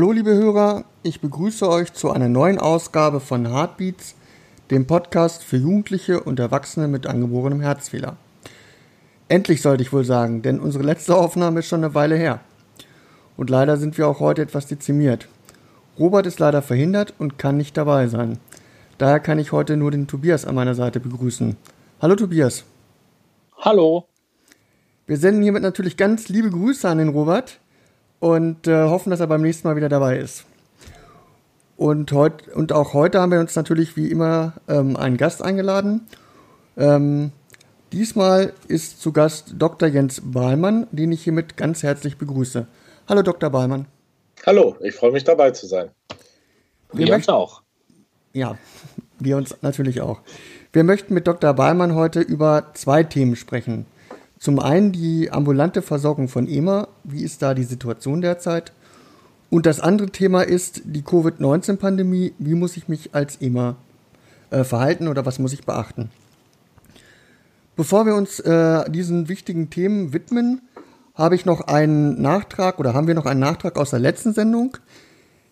Hallo liebe Hörer, ich begrüße euch zu einer neuen Ausgabe von Heartbeats, dem Podcast für Jugendliche und Erwachsene mit angeborenem Herzfehler. Endlich sollte ich wohl sagen, denn unsere letzte Aufnahme ist schon eine Weile her. Und leider sind wir auch heute etwas dezimiert. Robert ist leider verhindert und kann nicht dabei sein. Daher kann ich heute nur den Tobias an meiner Seite begrüßen. Hallo Tobias. Hallo. Wir senden hiermit natürlich ganz liebe Grüße an den Robert und äh, hoffen, dass er beim nächsten Mal wieder dabei ist. Und, heut, und auch heute haben wir uns natürlich wie immer ähm, einen Gast eingeladen. Ähm, diesmal ist zu Gast Dr. Jens Bahlmann, den ich hiermit ganz herzlich begrüße. Hallo Dr. Bahlmann. Hallo, ich freue mich dabei zu sein. Wir, wir uns auch. Ja, wir uns natürlich auch. Wir möchten mit Dr. Bahlmann heute über zwei Themen sprechen. Zum einen die ambulante Versorgung von EMA. Wie ist da die Situation derzeit? Und das andere Thema ist die Covid-19-Pandemie. Wie muss ich mich als EMA äh, verhalten oder was muss ich beachten? Bevor wir uns äh, diesen wichtigen Themen widmen, habe ich noch einen Nachtrag oder haben wir noch einen Nachtrag aus der letzten Sendung.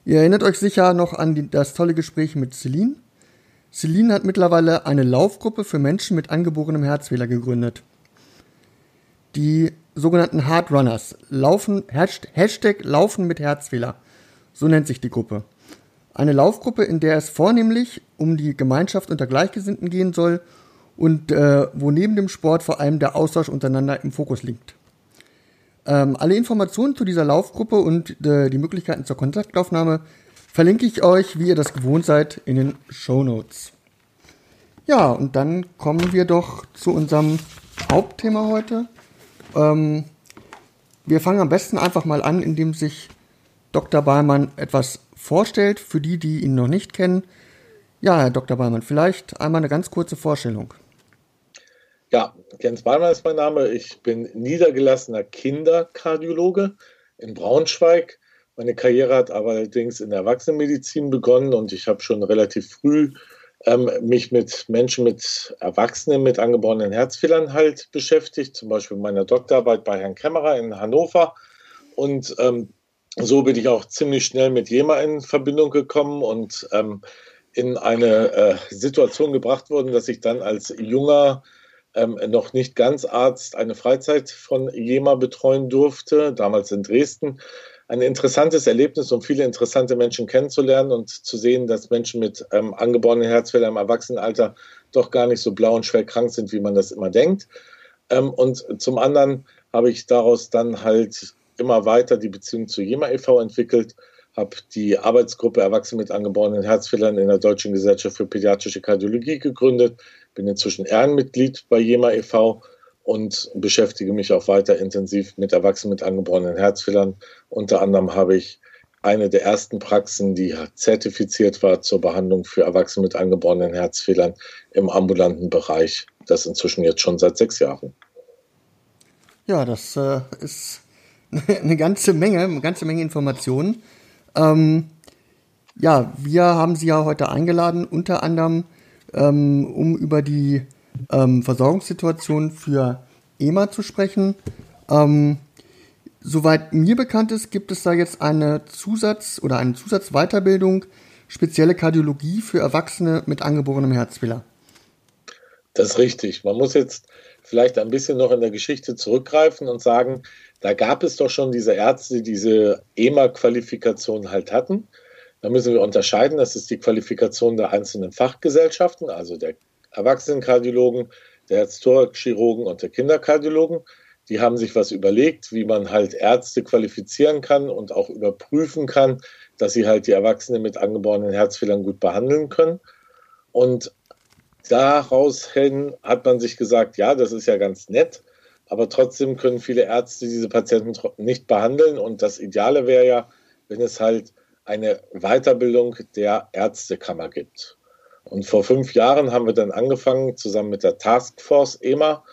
Ihr erinnert euch sicher noch an die, das tolle Gespräch mit Celine. Celine hat mittlerweile eine Laufgruppe für Menschen mit angeborenem Herzfehler gegründet die sogenannten Hard Runners. Laufen, Hashtag Laufen mit Herzfehler. So nennt sich die Gruppe. Eine Laufgruppe, in der es vornehmlich um die Gemeinschaft unter Gleichgesinnten gehen soll und äh, wo neben dem Sport vor allem der Austausch untereinander im Fokus liegt. Ähm, alle Informationen zu dieser Laufgruppe und äh, die Möglichkeiten zur Kontaktaufnahme verlinke ich euch, wie ihr das gewohnt seid, in den Show Notes. Ja, und dann kommen wir doch zu unserem Hauptthema heute. Ähm, wir fangen am besten einfach mal an, indem sich Dr. Ballmann etwas vorstellt, für die, die ihn noch nicht kennen. Ja, Herr Dr. Ballmann, vielleicht einmal eine ganz kurze Vorstellung. Ja, Jens Ballmann ist mein Name. Ich bin niedergelassener Kinderkardiologe in Braunschweig. Meine Karriere hat allerdings in der Erwachsenenmedizin begonnen und ich habe schon relativ früh ähm, mich mit Menschen, mit Erwachsenen mit angeborenen Herzfehlern halt beschäftigt, zum Beispiel meiner Doktorarbeit bei Herrn Kämmerer in Hannover. Und ähm, so bin ich auch ziemlich schnell mit JEMA in Verbindung gekommen und ähm, in eine äh, Situation gebracht worden, dass ich dann als junger, ähm, noch nicht ganz Arzt eine Freizeit von JEMA betreuen durfte, damals in Dresden ein interessantes Erlebnis, um viele interessante Menschen kennenzulernen und zu sehen, dass Menschen mit ähm, angeborenen Herzfehlern im Erwachsenenalter doch gar nicht so blau und schwer krank sind, wie man das immer denkt. Ähm, und zum anderen habe ich daraus dann halt immer weiter die Beziehung zu JEMA e.V. entwickelt, habe die Arbeitsgruppe Erwachsene mit angeborenen Herzfehlern in der Deutschen Gesellschaft für Pädiatrische Kardiologie gegründet, bin inzwischen Ehrenmitglied bei JEMA e.V und beschäftige mich auch weiter intensiv mit Erwachsenen mit angeborenen Herzfehlern. Unter anderem habe ich eine der ersten Praxen, die zertifiziert war zur Behandlung für Erwachsene mit angeborenen Herzfehlern im ambulanten Bereich. Das inzwischen jetzt schon seit sechs Jahren. Ja, das äh, ist eine ganze Menge, eine ganze Menge Informationen. Ähm, ja, wir haben Sie ja heute eingeladen, unter anderem, ähm, um über die ähm, Versorgungssituation für EMA zu sprechen. Ähm, soweit mir bekannt ist, gibt es da jetzt eine Zusatz- oder eine Zusatzweiterbildung, spezielle Kardiologie für Erwachsene mit angeborenem Herzfehler. Das ist richtig. Man muss jetzt vielleicht ein bisschen noch in der Geschichte zurückgreifen und sagen, da gab es doch schon diese Ärzte, die diese EMA-Qualifikation halt hatten. Da müssen wir unterscheiden, das ist die Qualifikation der einzelnen Fachgesellschaften, also der Erwachsenenkardiologen, der Herztoraxchirurgen und der Kinderkardiologen. Die haben sich was überlegt, wie man halt Ärzte qualifizieren kann und auch überprüfen kann, dass sie halt die Erwachsenen mit angeborenen Herzfehlern gut behandeln können. Und daraus hin hat man sich gesagt, ja, das ist ja ganz nett, aber trotzdem können viele Ärzte diese Patienten nicht behandeln und das Ideale wäre ja, wenn es halt eine Weiterbildung der Ärztekammer gibt. Und vor fünf Jahren haben wir dann angefangen, zusammen mit der Taskforce EMA,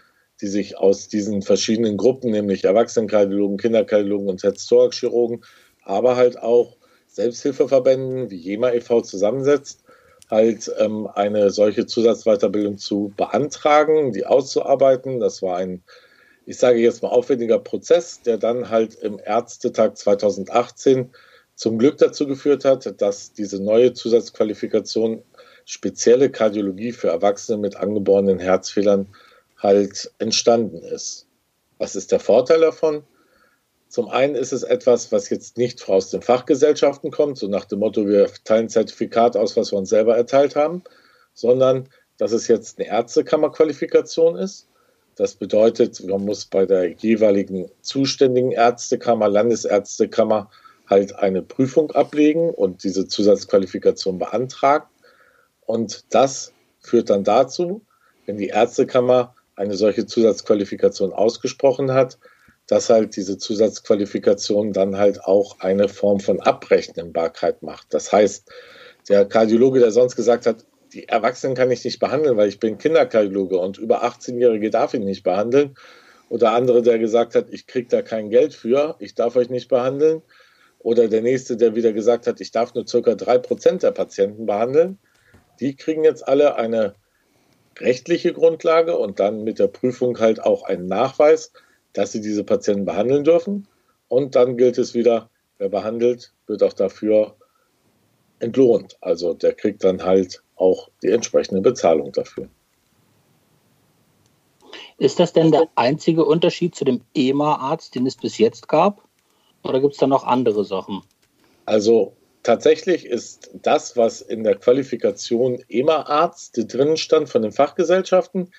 die sich aus diesen verschiedenen Gruppen, nämlich Erwachsenenkardiologen, Kinderkardiologen und Herztoraxchirurgen, aber halt auch Selbsthilfeverbänden wie JEMA e.V. zusammensetzt, halt ähm, eine solche Zusatzweiterbildung zu beantragen, die auszuarbeiten. Das war ein, ich sage jetzt mal, aufwendiger Prozess, der dann halt im Ärztetag 2018 zum Glück dazu geführt hat, dass diese neue Zusatzqualifikation spezielle Kardiologie für Erwachsene mit angeborenen Herzfehlern halt entstanden ist. Was ist der Vorteil davon? Zum einen ist es etwas, was jetzt nicht aus den Fachgesellschaften kommt, so nach dem Motto, wir teilen Zertifikat aus, was wir uns selber erteilt haben, sondern dass es jetzt eine Ärztekammerqualifikation ist. Das bedeutet, man muss bei der jeweiligen zuständigen Ärztekammer, Landesärztekammer, halt eine Prüfung ablegen und diese Zusatzqualifikation beantragen. Und das führt dann dazu, wenn die Ärztekammer eine solche Zusatzqualifikation ausgesprochen hat, dass halt diese Zusatzqualifikation dann halt auch eine Form von Abrechnbarkeit macht. Das heißt, der Kardiologe, der sonst gesagt hat, die Erwachsenen kann ich nicht behandeln, weil ich bin Kinderkardiologe und über 18-Jährige darf ich nicht behandeln. Oder andere, der gesagt hat, ich kriege da kein Geld für, ich darf euch nicht behandeln. Oder der nächste, der wieder gesagt hat, ich darf nur drei Prozent der Patienten behandeln. Die kriegen jetzt alle eine rechtliche Grundlage und dann mit der Prüfung halt auch einen Nachweis, dass sie diese Patienten behandeln dürfen. Und dann gilt es wieder, wer behandelt, wird auch dafür entlohnt. Also der kriegt dann halt auch die entsprechende Bezahlung dafür. Ist das denn der einzige Unterschied zu dem EMA-Arzt, den es bis jetzt gab? Oder gibt es da noch andere Sachen? Also tatsächlich ist das, was in der Qualifikation EMA-Arzt drin stand von den Fachgesellschaften,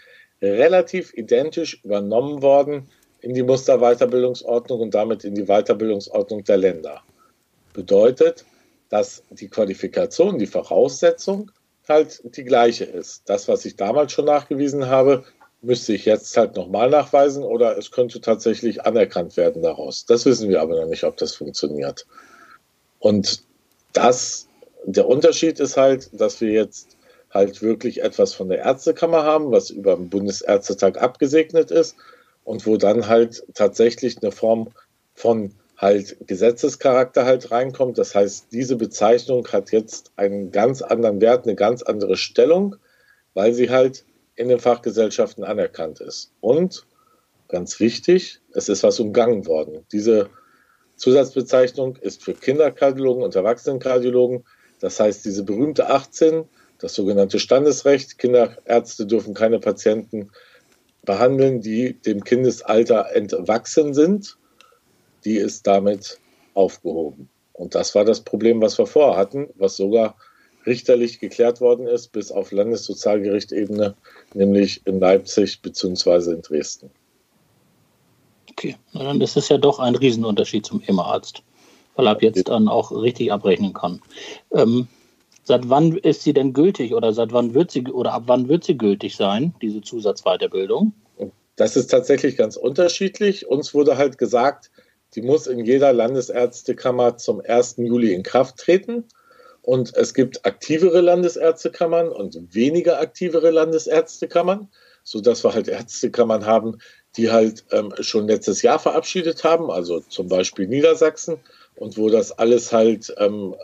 relativ identisch übernommen worden in die Musterweiterbildungsordnung und damit in die Weiterbildungsordnung der Länder. Bedeutet, dass die Qualifikation, die Voraussetzung halt die gleiche ist. Das, was ich damals schon nachgewiesen habe, müsste ich jetzt halt nochmal nachweisen oder es könnte tatsächlich anerkannt werden daraus. Das wissen wir aber noch nicht, ob das funktioniert. Und das, der Unterschied ist halt, dass wir jetzt halt wirklich etwas von der Ärztekammer haben, was über den Bundesärztetag abgesegnet ist und wo dann halt tatsächlich eine Form von halt Gesetzescharakter halt reinkommt. Das heißt, diese Bezeichnung hat jetzt einen ganz anderen Wert, eine ganz andere Stellung, weil sie halt in den Fachgesellschaften anerkannt ist. Und ganz wichtig, es ist was umgangen worden. Diese Zusatzbezeichnung ist für Kinderkardiologen und Erwachsenenkardiologen. Das heißt, diese berühmte 18, das sogenannte Standesrecht, Kinderärzte dürfen keine Patienten behandeln, die dem Kindesalter entwachsen sind, die ist damit aufgehoben. Und das war das Problem, was wir vorher hatten, was sogar richterlich geklärt worden ist, bis auf Landessozialgerichtebene, nämlich in Leipzig bzw. in Dresden. Okay, na dann ist es ja doch ein Riesenunterschied zum EMA-Arzt, weil er ab jetzt dann auch richtig abrechnen kann. Ähm, seit wann ist sie denn gültig oder seit wann wird sie oder ab wann wird sie gültig sein, diese Zusatzweiterbildung? Das ist tatsächlich ganz unterschiedlich. Uns wurde halt gesagt, die muss in jeder Landesärztekammer zum 1. Juli in Kraft treten. Und es gibt aktivere Landesärztekammern und weniger aktivere Landesärztekammern, sodass wir halt Ärztekammern haben, die halt ähm, schon letztes Jahr verabschiedet haben, also zum Beispiel Niedersachsen, und wo das alles halt ähm,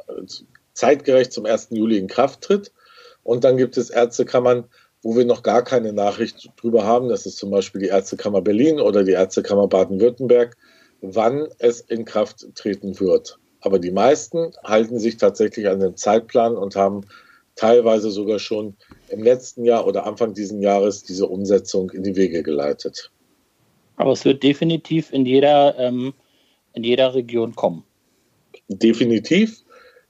zeitgerecht zum 1. Juli in Kraft tritt. Und dann gibt es Ärztekammern, wo wir noch gar keine Nachricht drüber haben. Das ist zum Beispiel die Ärztekammer Berlin oder die Ärztekammer Baden-Württemberg, wann es in Kraft treten wird. Aber die meisten halten sich tatsächlich an den Zeitplan und haben teilweise sogar schon im letzten Jahr oder Anfang dieses Jahres diese Umsetzung in die Wege geleitet. Aber es wird definitiv in jeder, ähm, in jeder Region kommen. Definitiv.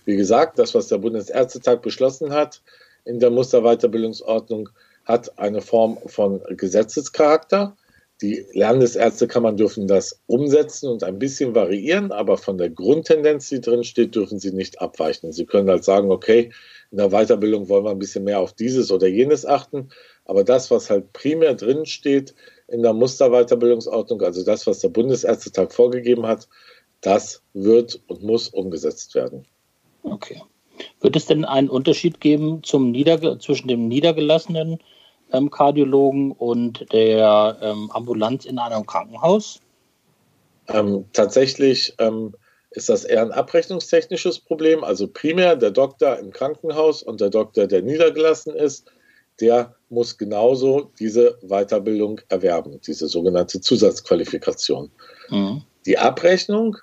Wie gesagt, das, was der Bundesärztetag beschlossen hat in der Musterweiterbildungsordnung, hat eine Form von Gesetzescharakter. Die Landesärztekammern dürfen das umsetzen und ein bisschen variieren, aber von der Grundtendenz, die drin steht, dürfen sie nicht abweichen. Sie können halt sagen, okay, in der Weiterbildung wollen wir ein bisschen mehr auf dieses oder jenes achten. Aber das, was halt primär drin steht in der Musterweiterbildungsordnung, also das, was der Bundesärztetag vorgegeben hat, das wird und muss umgesetzt werden. Okay. Wird es denn einen Unterschied geben zwischen dem niedergelassenen ähm, Kardiologen und der ähm, Ambulanz in einem Krankenhaus? Ähm, tatsächlich ähm, ist das eher ein abrechnungstechnisches Problem. Also primär der Doktor im Krankenhaus und der Doktor, der niedergelassen ist, der muss genauso diese Weiterbildung erwerben, diese sogenannte Zusatzqualifikation. Mhm. Die Abrechnung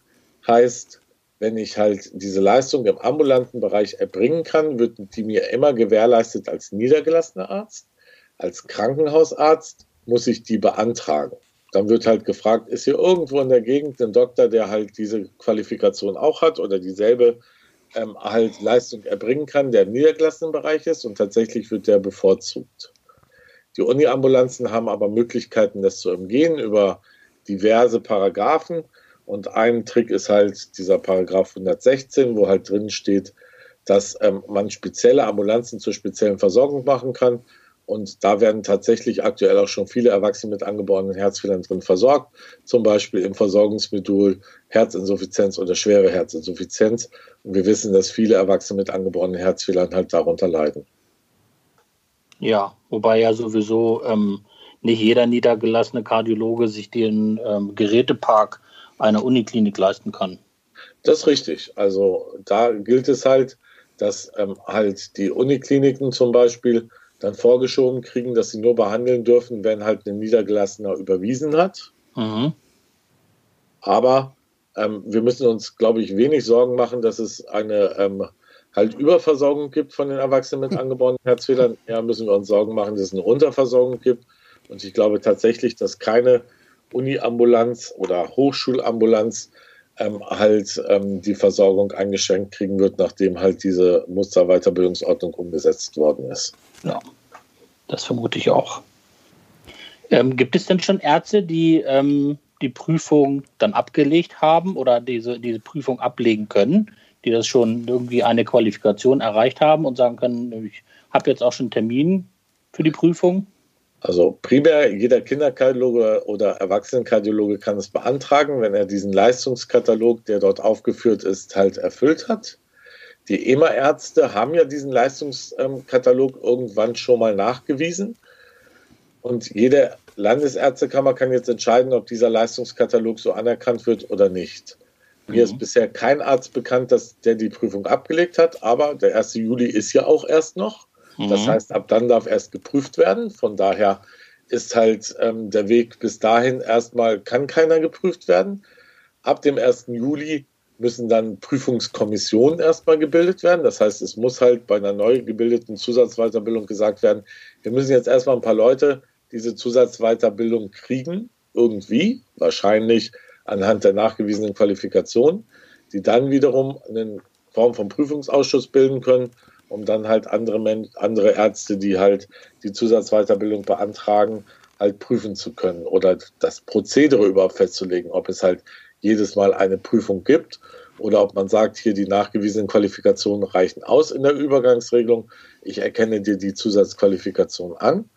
heißt, wenn ich halt diese Leistung im ambulanten Bereich erbringen kann, wird die mir immer gewährleistet als niedergelassener Arzt. Als Krankenhausarzt muss ich die beantragen. Dann wird halt gefragt, ist hier irgendwo in der Gegend ein Doktor, der halt diese Qualifikation auch hat oder dieselbe ähm, halt Leistung erbringen kann, der im niedergelassenen Bereich ist und tatsächlich wird der bevorzugt. Die Uniambulanzen haben aber Möglichkeiten, das zu umgehen über diverse Paragraphen. Und ein Trick ist halt dieser Paragraph 116, wo halt drin steht, dass ähm, man spezielle Ambulanzen zur speziellen Versorgung machen kann. Und da werden tatsächlich aktuell auch schon viele Erwachsene mit angeborenen Herzfehlern drin versorgt, zum Beispiel im Versorgungsmodul Herzinsuffizienz oder schwere Herzinsuffizienz. Und wir wissen, dass viele Erwachsene mit angeborenen Herzfehlern halt darunter leiden. Ja, wobei ja sowieso ähm, nicht jeder niedergelassene Kardiologe sich den ähm, Gerätepark einer Uniklinik leisten kann. Das ist richtig. Also da gilt es halt, dass ähm, halt die Unikliniken zum Beispiel dann vorgeschoben kriegen, dass sie nur behandeln dürfen, wenn halt ein Niedergelassener überwiesen hat. Mhm. Aber ähm, wir müssen uns, glaube ich, wenig Sorgen machen, dass es eine ähm, halt Überversorgung gibt von den Erwachsenen mit angeborenen Herzfehlern. Ja, müssen wir uns Sorgen machen, dass es eine Unterversorgung gibt. Und ich glaube tatsächlich, dass keine Uniambulanz oder Hochschulambulanz ähm, halt ähm, die Versorgung eingeschränkt kriegen wird, nachdem halt diese Musterweiterbildungsordnung umgesetzt worden ist. Ja, das vermute ich auch. Ähm, gibt es denn schon Ärzte, die ähm, die Prüfung dann abgelegt haben oder diese, diese Prüfung ablegen können, die das schon irgendwie eine Qualifikation erreicht haben und sagen können, ich habe jetzt auch schon einen Termin für die Prüfung? Also primär jeder Kinderkardiologe oder Erwachsenenkardiologe kann es beantragen, wenn er diesen Leistungskatalog, der dort aufgeführt ist, halt erfüllt hat. Die EMA-Ärzte haben ja diesen Leistungskatalog irgendwann schon mal nachgewiesen. Und jede Landesärztekammer kann jetzt entscheiden, ob dieser Leistungskatalog so anerkannt wird oder nicht. Mir ist mhm. bisher kein Arzt bekannt, dass der die Prüfung abgelegt hat, aber der 1. Juli ist ja auch erst noch. Mhm. Das heißt, ab dann darf erst geprüft werden. Von daher ist halt ähm, der Weg bis dahin erstmal, kann keiner geprüft werden. Ab dem 1. Juli müssen dann Prüfungskommissionen erstmal gebildet werden. Das heißt, es muss halt bei einer neu gebildeten Zusatzweiterbildung gesagt werden, wir müssen jetzt erstmal ein paar Leute diese Zusatzweiterbildung kriegen, irgendwie, wahrscheinlich anhand der nachgewiesenen Qualifikation, die dann wiederum eine Form von Prüfungsausschuss bilden können, um dann halt andere, andere Ärzte, die halt die Zusatzweiterbildung beantragen, halt prüfen zu können oder das Prozedere überhaupt festzulegen, ob es halt jedes Mal eine Prüfung gibt oder ob man sagt, hier die nachgewiesenen Qualifikationen reichen aus in der Übergangsregelung. Ich erkenne dir die Zusatzqualifikation an.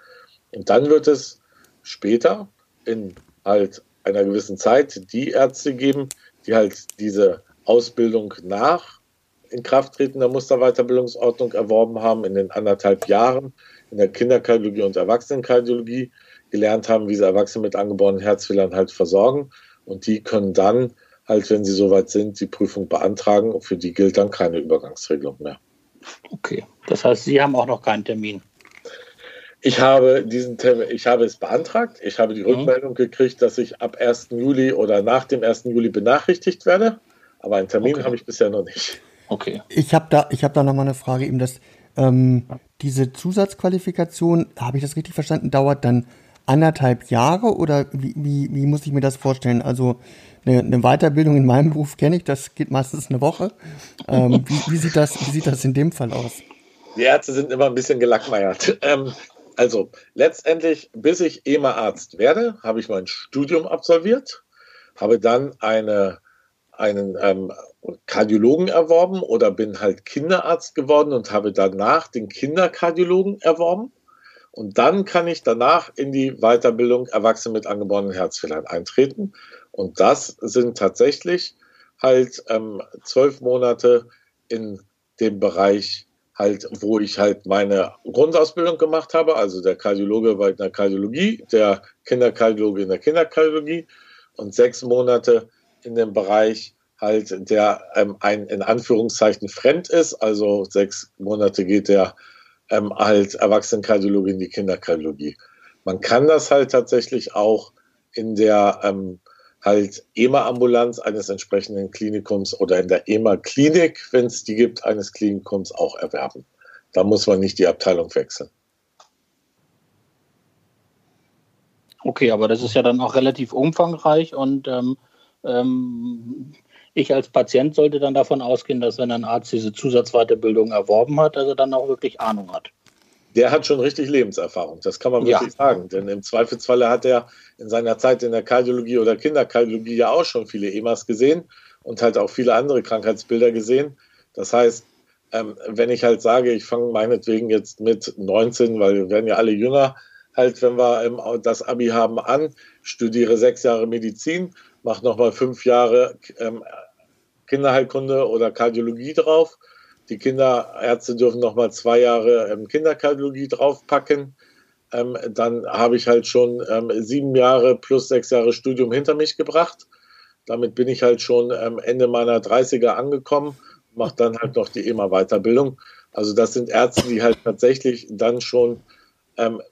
Und dann wird es später in halt einer gewissen Zeit die Ärzte geben, die halt diese Ausbildung nach Inkrafttreten der Musterweiterbildungsordnung erworben haben, in den anderthalb Jahren in der Kinderkardiologie und Erwachsenenkardiologie gelernt haben, wie sie Erwachsene mit angeborenen Herzfehlern halt versorgen und die können dann halt, wenn sie soweit sind, die Prüfung beantragen. Für die gilt dann keine Übergangsregelung mehr. Okay, das heißt, Sie haben auch noch keinen Termin. Ich habe diesen Termin, ich habe es beantragt. Ich habe die mhm. Rückmeldung gekriegt, dass ich ab 1. Juli oder nach dem 1. Juli benachrichtigt werde. Aber einen Termin okay. habe ich bisher noch nicht. Okay. Ich habe da, ich habe da noch mal eine Frage eben, dass ähm, diese Zusatzqualifikation, habe ich das richtig verstanden, dauert dann anderthalb Jahre oder wie, wie, wie muss ich mir das vorstellen? Also eine, eine Weiterbildung in meinem Beruf kenne ich, das geht meistens eine Woche. Ähm, wie, wie, sieht das, wie sieht das in dem Fall aus? Die Ärzte sind immer ein bisschen gelackmeiert. Ähm, also letztendlich, bis ich EMA-Arzt werde, habe ich mein Studium absolviert, habe dann eine einen ähm, Kardiologen erworben oder bin halt Kinderarzt geworden und habe danach den Kinderkardiologen erworben. Und dann kann ich danach in die Weiterbildung Erwachsene mit angeborenen Herzfehlern eintreten. Und das sind tatsächlich halt ähm, zwölf Monate in dem Bereich halt, wo ich halt meine Grundausbildung gemacht habe. Also der Kardiologe war in der Kardiologie, der Kinderkardiologe in der Kinderkardiologie und sechs Monate in dem Bereich halt, der ähm, ein in Anführungszeichen fremd ist. Also sechs Monate geht der ähm, halt Erwachsenenkardiologe in die Kinderkardiologie. Man kann das halt tatsächlich auch in der ähm, halt EMA-Ambulanz eines entsprechenden Klinikums oder in der EMA-Klinik, wenn es die gibt, eines Klinikums auch erwerben. Da muss man nicht die Abteilung wechseln. Okay, aber das ist ja dann auch relativ umfangreich und ähm, ähm, ich als Patient sollte dann davon ausgehen, dass wenn ein Arzt diese Zusatzweiterbildung erworben hat, dass er dann auch wirklich Ahnung hat. Der hat schon richtig Lebenserfahrung, das kann man wirklich ja. sagen. Denn im Zweifelsfalle hat er in seiner Zeit in der Kardiologie oder Kinderkardiologie ja auch schon viele EMAs gesehen und halt auch viele andere Krankheitsbilder gesehen. Das heißt, ähm, wenn ich halt sage, ich fange meinetwegen jetzt mit 19, weil wir werden ja alle jünger, halt, wenn wir ähm, das Abi haben, an, studiere sechs Jahre Medizin, mache nochmal fünf Jahre ähm, Kinderheilkunde oder Kardiologie drauf. Die Kinderärzte dürfen nochmal zwei Jahre ähm, Kinderkardiologie draufpacken. Ähm, dann habe ich halt schon ähm, sieben Jahre plus sechs Jahre Studium hinter mich gebracht. Damit bin ich halt schon ähm, Ende meiner 30er angekommen, mache dann halt noch die EMA-Weiterbildung. Also das sind Ärzte, die halt tatsächlich dann schon ähm,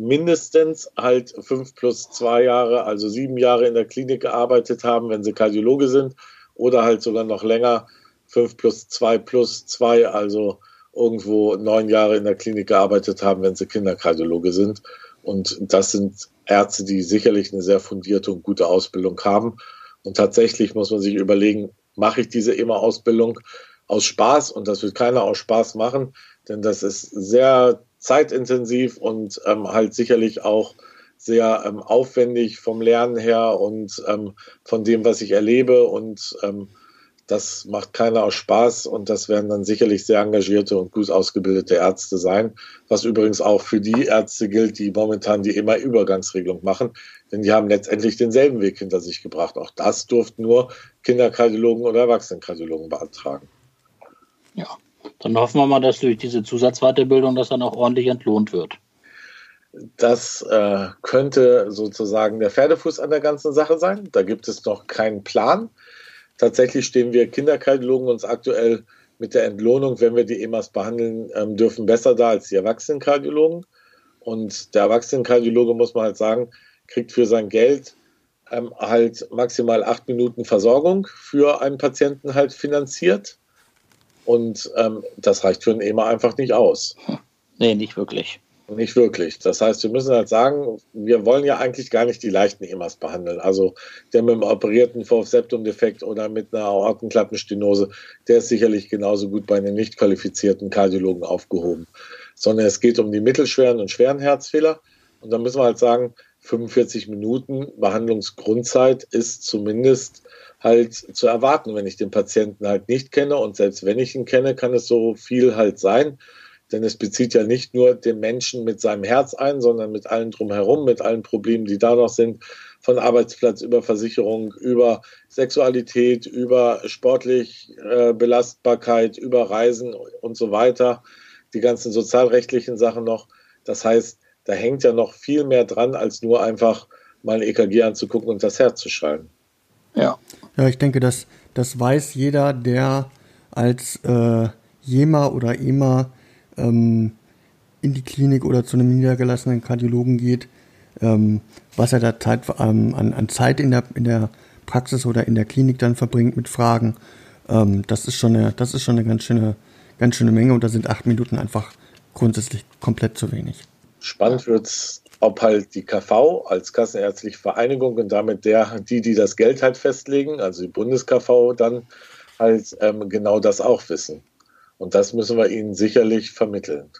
mindestens halt fünf plus zwei Jahre, also sieben Jahre in der Klinik gearbeitet haben, wenn sie Kardiologe sind, oder halt sogar noch länger, fünf plus zwei plus zwei, also irgendwo neun Jahre in der Klinik gearbeitet haben, wenn sie Kinderkardiologe sind. Und das sind Ärzte, die sicherlich eine sehr fundierte und gute Ausbildung haben. Und tatsächlich muss man sich überlegen, mache ich diese EMA-Ausbildung aus Spaß? Und das wird keiner aus Spaß machen, denn das ist sehr zeitintensiv und ähm, halt sicherlich auch sehr ähm, aufwendig vom Lernen her und ähm, von dem, was ich erlebe. Und ähm, das macht keiner aus Spaß und das werden dann sicherlich sehr engagierte und gut ausgebildete Ärzte sein, was übrigens auch für die Ärzte gilt, die momentan die immer Übergangsregelung machen, denn die haben letztendlich denselben Weg hinter sich gebracht. Auch das durften nur Kinderkardiologen oder Erwachsenenkardiologen beantragen. Ja, dann hoffen wir mal, dass durch diese Zusatzweiterbildung das dann auch ordentlich entlohnt wird. Das äh, könnte sozusagen der Pferdefuß an der ganzen Sache sein. Da gibt es noch keinen Plan. Tatsächlich stehen wir Kinderkardiologen uns aktuell mit der Entlohnung, wenn wir die EMAs behandeln ähm, dürfen, besser da als die Erwachsenenkardiologen. Und der Erwachsenenkardiologe, muss man halt sagen, kriegt für sein Geld ähm, halt maximal acht Minuten Versorgung für einen Patienten halt finanziert. Und ähm, das reicht für ein EMA einfach nicht aus. Nee, nicht wirklich. Nicht wirklich. Das heißt, wir müssen halt sagen, wir wollen ja eigentlich gar nicht die leichten EMAs behandeln. Also der mit einem operierten VF-Septum-Defekt oder mit einer Aortenklappenstenose, der ist sicherlich genauso gut bei einem nicht qualifizierten Kardiologen aufgehoben. Sondern es geht um die mittelschweren und schweren Herzfehler. Und da müssen wir halt sagen, 45 Minuten Behandlungsgrundzeit ist zumindest halt zu erwarten, wenn ich den Patienten halt nicht kenne. Und selbst wenn ich ihn kenne, kann es so viel halt sein. Denn es bezieht ja nicht nur den Menschen mit seinem Herz ein, sondern mit allen drumherum, mit allen Problemen, die da noch sind, von Arbeitsplatz über Versicherung, über Sexualität, über sportlich äh, Belastbarkeit, über Reisen und so weiter, die ganzen sozialrechtlichen Sachen noch. Das heißt, da hängt ja noch viel mehr dran, als nur einfach mal ein EKG anzugucken und das Herz zu schreiben. Ja. Ich denke, das, das weiß jeder, der als äh, JEMA oder EMA ähm, in die Klinik oder zu einem niedergelassenen Kardiologen geht, ähm, was er da Zeit, ähm, an, an, Zeit in der, in der Praxis oder in der Klinik dann verbringt mit Fragen. Ähm, das ist schon eine, das ist schon eine ganz schöne, ganz schöne Menge und da sind acht Minuten einfach grundsätzlich komplett zu wenig. Spannend wird es, ob halt die KV als Kassenärztliche Vereinigung und damit der, die, die das Geld halt festlegen, also die BundesKV, dann halt ähm, genau das auch wissen. Und das müssen wir ihnen sicherlich vermitteln,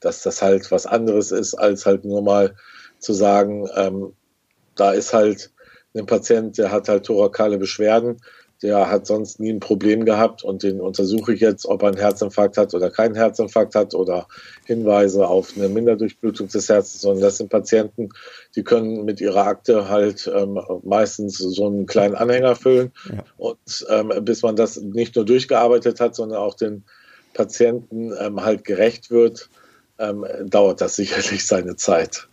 dass das halt was anderes ist, als halt nur mal zu sagen, ähm, da ist halt ein Patient, der hat halt thorakale Beschwerden, der hat sonst nie ein Problem gehabt und den untersuche ich jetzt, ob er einen Herzinfarkt hat oder keinen Herzinfarkt hat oder Hinweise auf eine Minderdurchblutung des Herzens, sondern das sind Patienten, die können mit ihrer Akte halt ähm, meistens so einen kleinen Anhänger füllen ja. und ähm, bis man das nicht nur durchgearbeitet hat, sondern auch den Patienten ähm, halt gerecht wird, ähm, dauert das sicherlich seine Zeit.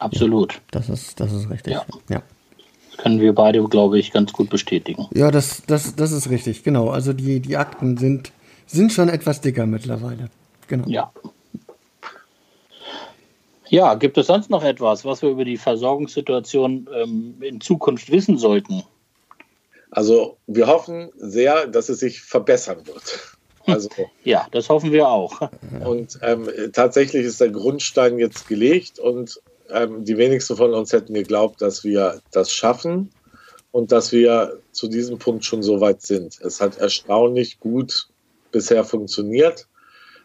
Absolut. Das ist, das ist richtig. Ja. ja können wir beide, glaube ich, ganz gut bestätigen. Ja, das, das, das ist richtig, genau. Also die, die Akten sind, sind schon etwas dicker mittlerweile. Genau. Ja. Ja, gibt es sonst noch etwas, was wir über die Versorgungssituation ähm, in Zukunft wissen sollten? Also wir hoffen sehr, dass es sich verbessern wird. Also, ja, das hoffen wir auch. Und ähm, tatsächlich ist der Grundstein jetzt gelegt und ähm, die wenigsten von uns hätten geglaubt, dass wir das schaffen und dass wir zu diesem Punkt schon so weit sind. Es hat erstaunlich gut bisher funktioniert,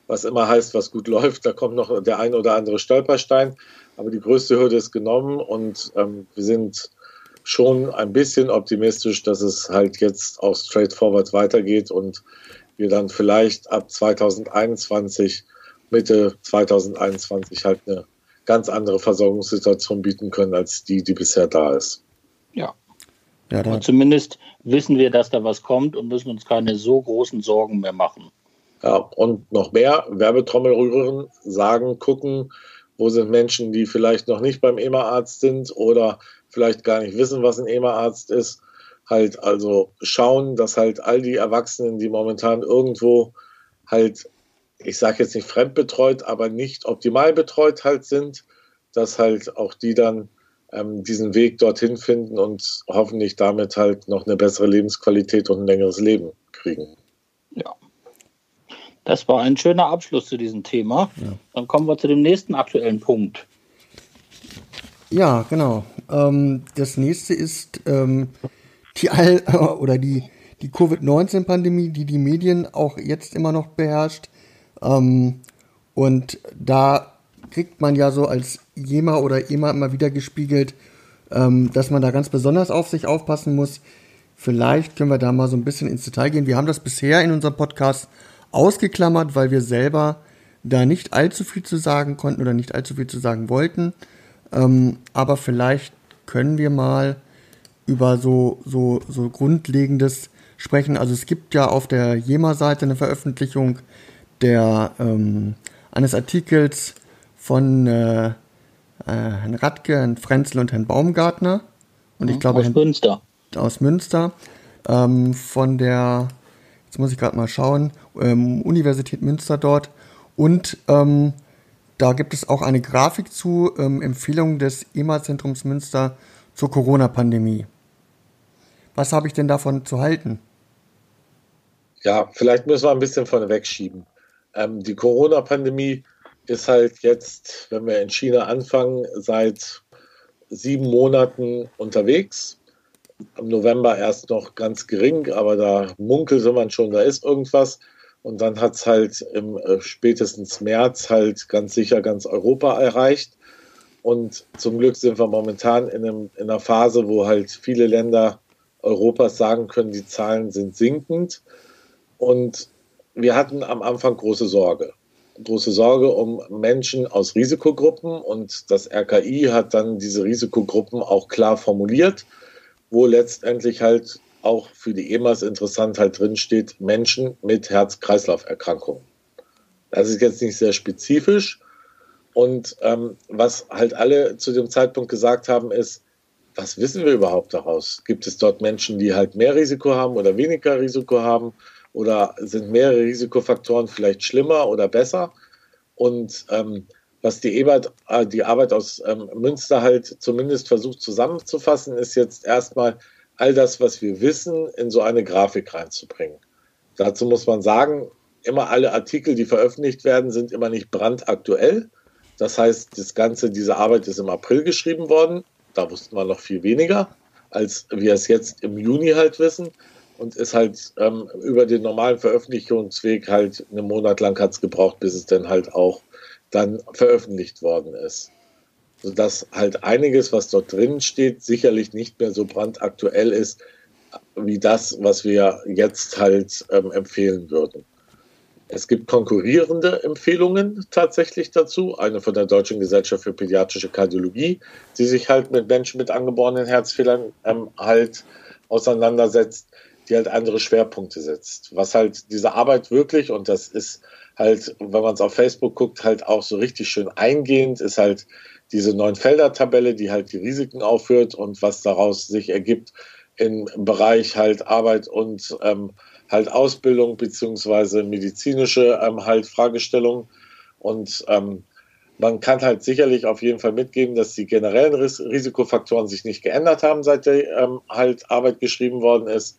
was immer heißt, was gut läuft. Da kommt noch der ein oder andere Stolperstein, aber die größte Hürde ist genommen und ähm, wir sind schon ein bisschen optimistisch, dass es halt jetzt auch straightforward weitergeht und wir dann vielleicht ab 2021, Mitte 2021 halt eine ganz andere Versorgungssituation bieten können als die, die bisher da ist. Ja. ja und zumindest wissen wir, dass da was kommt und müssen uns keine so großen Sorgen mehr machen. Ja, und noch mehr Werbetrommel rühren, sagen, gucken, wo sind Menschen, die vielleicht noch nicht beim EMA-Arzt sind oder vielleicht gar nicht wissen, was ein EMA-Arzt ist. Halt also schauen, dass halt all die Erwachsenen, die momentan irgendwo halt ich sage jetzt nicht fremdbetreut, aber nicht optimal betreut halt sind, dass halt auch die dann ähm, diesen Weg dorthin finden und hoffentlich damit halt noch eine bessere Lebensqualität und ein längeres Leben kriegen. Ja. Das war ein schöner Abschluss zu diesem Thema. Ja. Dann kommen wir zu dem nächsten aktuellen Punkt. Ja, genau. Ähm, das nächste ist ähm, die All oder die, die Covid-19-Pandemie, die die Medien auch jetzt immer noch beherrscht. Ähm, und da kriegt man ja so als Jema oder Ema immer wieder gespiegelt, ähm, dass man da ganz besonders auf sich aufpassen muss. Vielleicht können wir da mal so ein bisschen ins Detail gehen. Wir haben das bisher in unserem Podcast ausgeklammert, weil wir selber da nicht allzu viel zu sagen konnten oder nicht allzu viel zu sagen wollten. Ähm, aber vielleicht können wir mal über so, so, so Grundlegendes sprechen. Also es gibt ja auf der JEMA-Seite eine Veröffentlichung, der, ähm, eines Artikels von äh, äh, Herrn Radke, Herrn Frenzel und Herrn Baumgartner. Und ich mhm, glaube, aus Münster. Aus Münster. Ähm, von der, jetzt muss ich gerade mal schauen, ähm, Universität Münster dort. Und ähm, da gibt es auch eine Grafik zu ähm, Empfehlungen des EMA-Zentrums Münster zur Corona-Pandemie. Was habe ich denn davon zu halten? Ja, vielleicht müssen wir ein bisschen vorne wegschieben. Ähm, die Corona-Pandemie ist halt jetzt, wenn wir in China anfangen, seit sieben Monaten unterwegs. Im November erst noch ganz gering, aber da munkelte man schon, da ist irgendwas. Und dann hat es halt im äh, spätestens März halt ganz sicher ganz Europa erreicht. Und zum Glück sind wir momentan in, einem, in einer Phase, wo halt viele Länder Europas sagen können, die Zahlen sind sinkend. Und wir hatten am Anfang große Sorge. Große Sorge um Menschen aus Risikogruppen und das RKI hat dann diese Risikogruppen auch klar formuliert, wo letztendlich halt auch für die EMAs interessant halt drin steht, Menschen mit Herz-Kreislauf-Erkrankungen. Das ist jetzt nicht sehr spezifisch. Und ähm, was halt alle zu dem Zeitpunkt gesagt haben, ist, was wissen wir überhaupt daraus? Gibt es dort Menschen, die halt mehr Risiko haben oder weniger Risiko haben? Oder sind mehrere Risikofaktoren vielleicht schlimmer oder besser? Und ähm, was die, Ebert, äh, die Arbeit aus ähm, Münster halt zumindest versucht zusammenzufassen, ist jetzt erstmal all das, was wir wissen, in so eine Grafik reinzubringen. Dazu muss man sagen, immer alle Artikel, die veröffentlicht werden, sind immer nicht brandaktuell. Das heißt, das Ganze, diese Arbeit ist im April geschrieben worden. Da wussten wir noch viel weniger, als wir es jetzt im Juni halt wissen und ist halt ähm, über den normalen Veröffentlichungsweg halt einen Monat lang hat es gebraucht, bis es dann halt auch dann veröffentlicht worden ist. Sodass halt einiges, was dort drin steht, sicherlich nicht mehr so brandaktuell ist, wie das, was wir jetzt halt ähm, empfehlen würden. Es gibt konkurrierende Empfehlungen tatsächlich dazu. Eine von der Deutschen Gesellschaft für Pädiatrische Kardiologie, die sich halt mit Menschen mit angeborenen Herzfehlern ähm, halt auseinandersetzt, die halt andere Schwerpunkte setzt. Was halt diese Arbeit wirklich, und das ist halt, wenn man es auf Facebook guckt, halt auch so richtig schön eingehend, ist halt diese neun Felder-Tabelle, die halt die Risiken aufführt und was daraus sich ergibt im Bereich halt Arbeit und ähm, halt Ausbildung beziehungsweise medizinische ähm, halt Fragestellungen. Und ähm, man kann halt sicherlich auf jeden Fall mitgeben, dass die generellen Ris Risikofaktoren sich nicht geändert haben, seit der ähm, halt Arbeit geschrieben worden ist.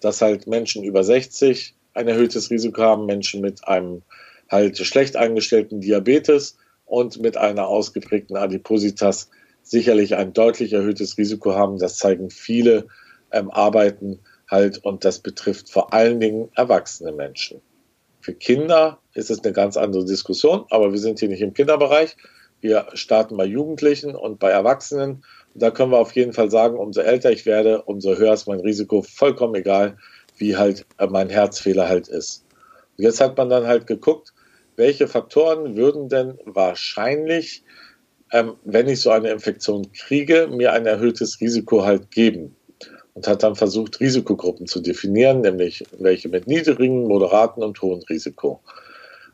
Dass halt Menschen über 60 ein erhöhtes Risiko haben, Menschen mit einem halt schlecht eingestellten Diabetes und mit einer ausgeprägten Adipositas sicherlich ein deutlich erhöhtes Risiko haben. Das zeigen viele ähm, Arbeiten halt und das betrifft vor allen Dingen erwachsene Menschen. Für Kinder ist es eine ganz andere Diskussion, aber wir sind hier nicht im Kinderbereich. Wir starten bei Jugendlichen und bei Erwachsenen. Da können wir auf jeden Fall sagen, umso älter ich werde, umso höher ist mein Risiko, vollkommen egal, wie halt äh, mein Herzfehler halt ist. Und jetzt hat man dann halt geguckt, welche Faktoren würden denn wahrscheinlich, ähm, wenn ich so eine Infektion kriege, mir ein erhöhtes Risiko halt geben und hat dann versucht, Risikogruppen zu definieren, nämlich welche mit niedrigem, moderaten und hohem Risiko.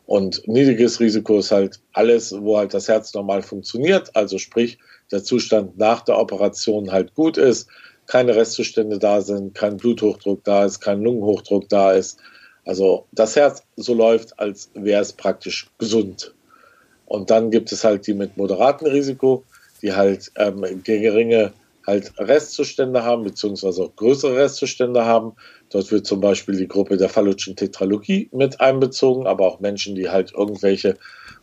Und niedriges Risiko ist halt alles, wo halt das Herz normal funktioniert, also sprich der Zustand nach der Operation halt gut ist, keine Restzustände da sind, kein Bluthochdruck da ist, kein Lungenhochdruck da ist. Also das Herz so läuft, als wäre es praktisch gesund. Und dann gibt es halt die mit moderatem Risiko, die halt ähm, geringe halt Restzustände haben, beziehungsweise auch größere Restzustände haben. Dort wird zum Beispiel die Gruppe der phallischen Tetralogie mit einbezogen, aber auch Menschen, die halt irgendwelche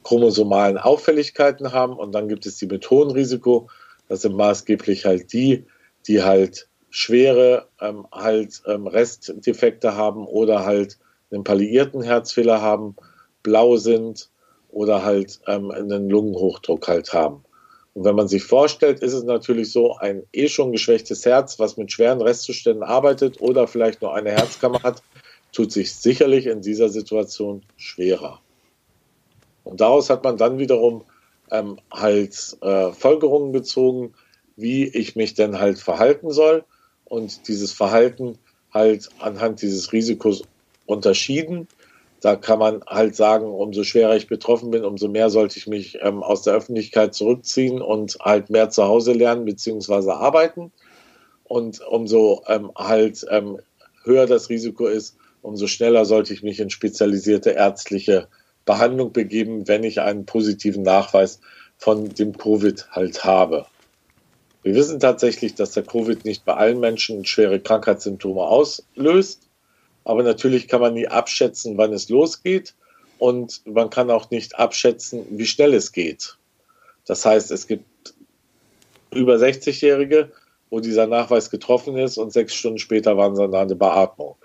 chromosomalen Auffälligkeiten haben. Und dann gibt es die mit hohem Risiko. Das sind maßgeblich halt die, die halt schwere ähm, halt ähm, Restdefekte haben oder halt einen palliierten Herzfehler haben, blau sind oder halt ähm, einen Lungenhochdruck halt haben. Und wenn man sich vorstellt, ist es natürlich so, ein eh schon geschwächtes Herz, was mit schweren Restzuständen arbeitet oder vielleicht nur eine Herzkammer hat, tut sich sicherlich in dieser Situation schwerer. Und daraus hat man dann wiederum ähm, halt äh, Folgerungen gezogen, wie ich mich denn halt verhalten soll und dieses Verhalten halt anhand dieses Risikos unterschieden da kann man halt sagen, umso schwerer ich betroffen bin, umso mehr sollte ich mich ähm, aus der Öffentlichkeit zurückziehen und halt mehr zu Hause lernen bzw. arbeiten. Und umso ähm, halt ähm, höher das Risiko ist, umso schneller sollte ich mich in spezialisierte ärztliche Behandlung begeben, wenn ich einen positiven Nachweis von dem Covid halt habe. Wir wissen tatsächlich, dass der Covid nicht bei allen Menschen schwere Krankheitssymptome auslöst. Aber natürlich kann man nie abschätzen, wann es losgeht und man kann auch nicht abschätzen, wie schnell es geht. Das heißt, es gibt über 60-Jährige, wo dieser Nachweis getroffen ist und sechs Stunden später waren sie an der Beatmung.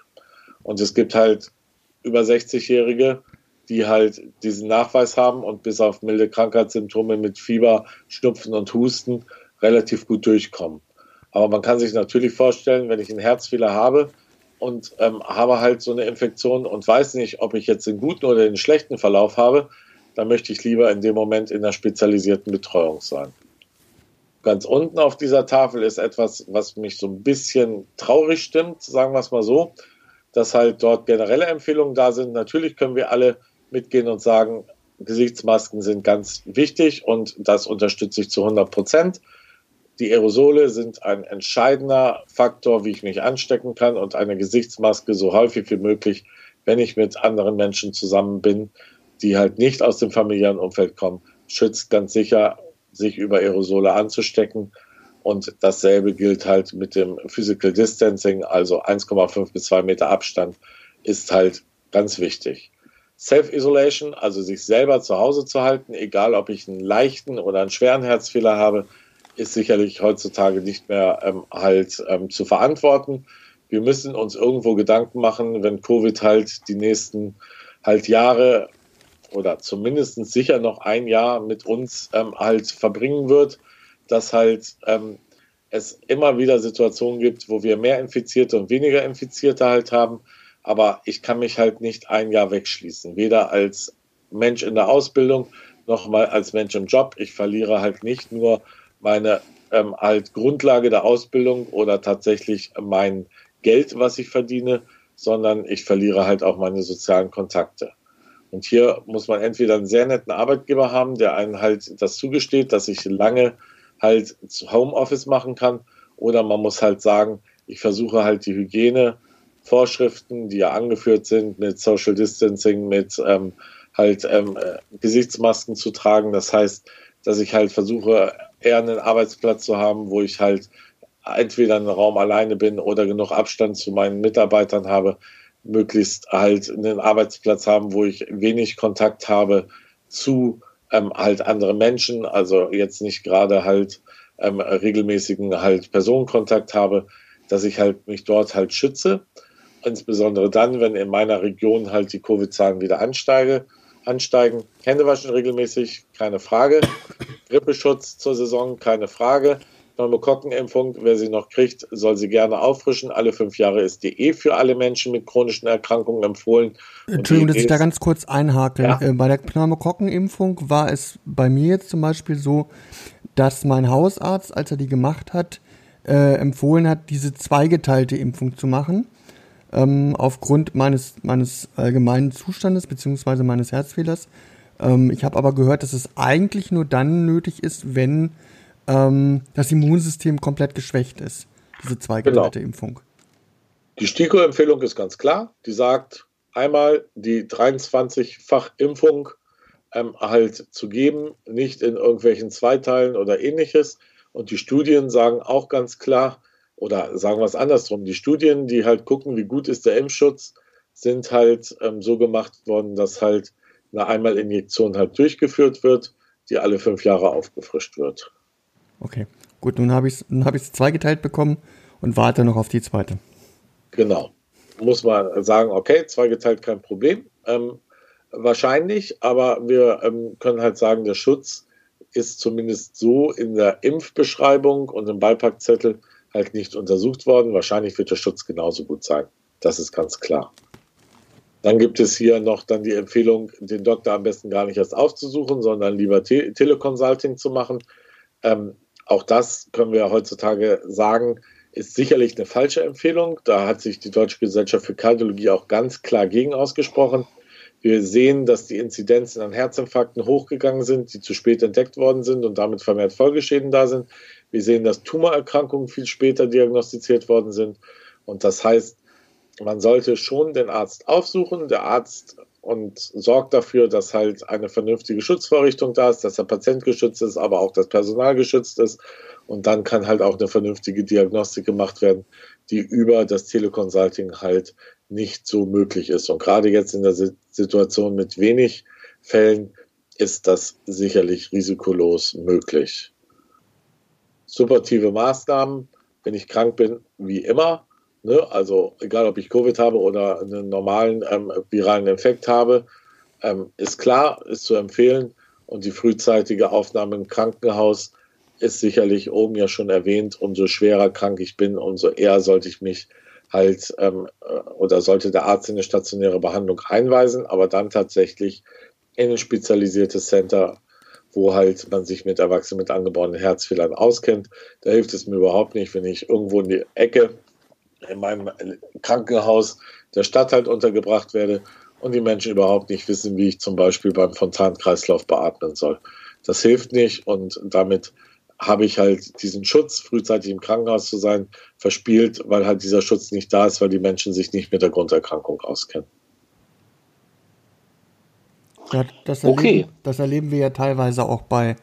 Und es gibt halt über 60-Jährige, die halt diesen Nachweis haben und bis auf milde Krankheitssymptome mit Fieber, Schnupfen und Husten relativ gut durchkommen. Aber man kann sich natürlich vorstellen, wenn ich einen Herzfehler habe, und ähm, habe halt so eine Infektion und weiß nicht, ob ich jetzt den guten oder den schlechten Verlauf habe, dann möchte ich lieber in dem Moment in der spezialisierten Betreuung sein. Ganz unten auf dieser Tafel ist etwas, was mich so ein bisschen traurig stimmt, sagen wir es mal so, dass halt dort generelle Empfehlungen da sind. Natürlich können wir alle mitgehen und sagen, Gesichtsmasken sind ganz wichtig und das unterstütze ich zu 100 Prozent. Die Aerosole sind ein entscheidender Faktor, wie ich mich anstecken kann und eine Gesichtsmaske so häufig wie möglich, wenn ich mit anderen Menschen zusammen bin, die halt nicht aus dem familiären Umfeld kommen, schützt ganz sicher, sich über Aerosole anzustecken. Und dasselbe gilt halt mit dem Physical Distancing, also 1,5 bis 2 Meter Abstand, ist halt ganz wichtig. Self-Isolation, also sich selber zu Hause zu halten, egal ob ich einen leichten oder einen schweren Herzfehler habe, ist sicherlich heutzutage nicht mehr ähm, halt ähm, zu verantworten. Wir müssen uns irgendwo Gedanken machen, wenn Covid halt die nächsten halt Jahre oder zumindest sicher noch ein Jahr mit uns ähm, halt verbringen wird, dass halt ähm, es immer wieder Situationen gibt, wo wir mehr Infizierte und weniger Infizierte halt haben. Aber ich kann mich halt nicht ein Jahr wegschließen, weder als Mensch in der Ausbildung noch mal als Mensch im Job. Ich verliere halt nicht nur meine ähm, halt Grundlage der Ausbildung oder tatsächlich mein Geld, was ich verdiene, sondern ich verliere halt auch meine sozialen Kontakte. Und hier muss man entweder einen sehr netten Arbeitgeber haben, der einen halt das zugesteht, dass ich lange halt Homeoffice machen kann, oder man muss halt sagen, ich versuche halt die Hygienevorschriften, die ja angeführt sind mit Social Distancing, mit ähm, halt ähm, äh, Gesichtsmasken zu tragen. Das heißt, dass ich halt versuche, eher einen Arbeitsplatz zu haben, wo ich halt entweder einen Raum alleine bin oder genug Abstand zu meinen Mitarbeitern habe, möglichst halt einen Arbeitsplatz haben, wo ich wenig Kontakt habe zu ähm, halt anderen Menschen, also jetzt nicht gerade halt ähm, regelmäßigen halt Personenkontakt habe, dass ich halt mich dort halt schütze. Insbesondere dann, wenn in meiner Region halt die Covid-Zahlen wieder ansteige, ansteigen. Hände waschen regelmäßig, keine Frage. Grippeschutz zur Saison, keine Frage. Pneumokokkenimpfung, wer sie noch kriegt, soll sie gerne auffrischen. Alle fünf Jahre ist die eh für alle Menschen mit chronischen Erkrankungen empfohlen. Entschuldigung, dass ich da ganz kurz einhake. Ja? Äh, bei der Pneumokokkenimpfung war es bei mir jetzt zum Beispiel so, dass mein Hausarzt, als er die gemacht hat, äh, empfohlen hat, diese zweigeteilte Impfung zu machen. Ähm, aufgrund meines, meines allgemeinen Zustandes beziehungsweise meines Herzfehlers. Ähm, ich habe aber gehört, dass es eigentlich nur dann nötig ist, wenn ähm, das Immunsystem komplett geschwächt ist, diese zweigeteilte genau. Impfung. Die STIKO-Empfehlung ist ganz klar. Die sagt, einmal die 23-fach Impfung ähm, halt zu geben, nicht in irgendwelchen Zweiteilen oder ähnliches. Und die Studien sagen auch ganz klar, oder sagen wir es andersrum, die Studien, die halt gucken, wie gut ist der Impfschutz, sind halt ähm, so gemacht worden, dass halt eine Einmalinjektion halt durchgeführt wird, die alle fünf Jahre aufgefrischt wird. Okay, gut, nun habe ich es hab zweigeteilt bekommen und warte noch auf die zweite. Genau. Muss man sagen, okay, zweigeteilt kein Problem. Ähm, wahrscheinlich, aber wir ähm, können halt sagen, der Schutz ist zumindest so in der Impfbeschreibung und im Beipackzettel halt nicht untersucht worden. Wahrscheinlich wird der Schutz genauso gut sein. Das ist ganz klar. Dann gibt es hier noch dann die Empfehlung, den Doktor am besten gar nicht erst aufzusuchen, sondern lieber Te Teleconsulting zu machen. Ähm, auch das können wir heutzutage sagen, ist sicherlich eine falsche Empfehlung. Da hat sich die Deutsche Gesellschaft für Kardiologie auch ganz klar gegen ausgesprochen. Wir sehen, dass die Inzidenzen an Herzinfarkten hochgegangen sind, die zu spät entdeckt worden sind und damit vermehrt Folgeschäden da sind. Wir sehen, dass Tumorerkrankungen viel später diagnostiziert worden sind. Und das heißt, man sollte schon den Arzt aufsuchen. Der Arzt und sorgt dafür, dass halt eine vernünftige Schutzvorrichtung da ist, dass der Patient geschützt ist, aber auch das Personal geschützt ist. Und dann kann halt auch eine vernünftige Diagnostik gemacht werden, die über das Teleconsulting halt nicht so möglich ist. Und gerade jetzt in der Situation mit wenig Fällen ist das sicherlich risikolos möglich. Supportive Maßnahmen, wenn ich krank bin, wie immer, Ne? Also egal, ob ich Covid habe oder einen normalen ähm, viralen Infekt habe, ähm, ist klar, ist zu empfehlen. Und die frühzeitige Aufnahme im Krankenhaus ist sicherlich oben ja schon erwähnt. Umso schwerer krank ich bin, umso eher sollte ich mich halt ähm, äh, oder sollte der Arzt in eine stationäre Behandlung einweisen, aber dann tatsächlich in ein spezialisiertes Center, wo halt man sich mit Erwachsenen mit angeborenen Herzfehlern auskennt. Da hilft es mir überhaupt nicht, wenn ich irgendwo in die Ecke in meinem Krankenhaus der Stadt halt untergebracht werde und die Menschen überhaupt nicht wissen, wie ich zum Beispiel beim Fontankreislauf beatmen soll. Das hilft nicht und damit habe ich halt diesen Schutz, frühzeitig im Krankenhaus zu sein, verspielt, weil halt dieser Schutz nicht da ist, weil die Menschen sich nicht mit der Grunderkrankung auskennen. Ja, das, erleben, okay. das erleben wir ja teilweise auch bei,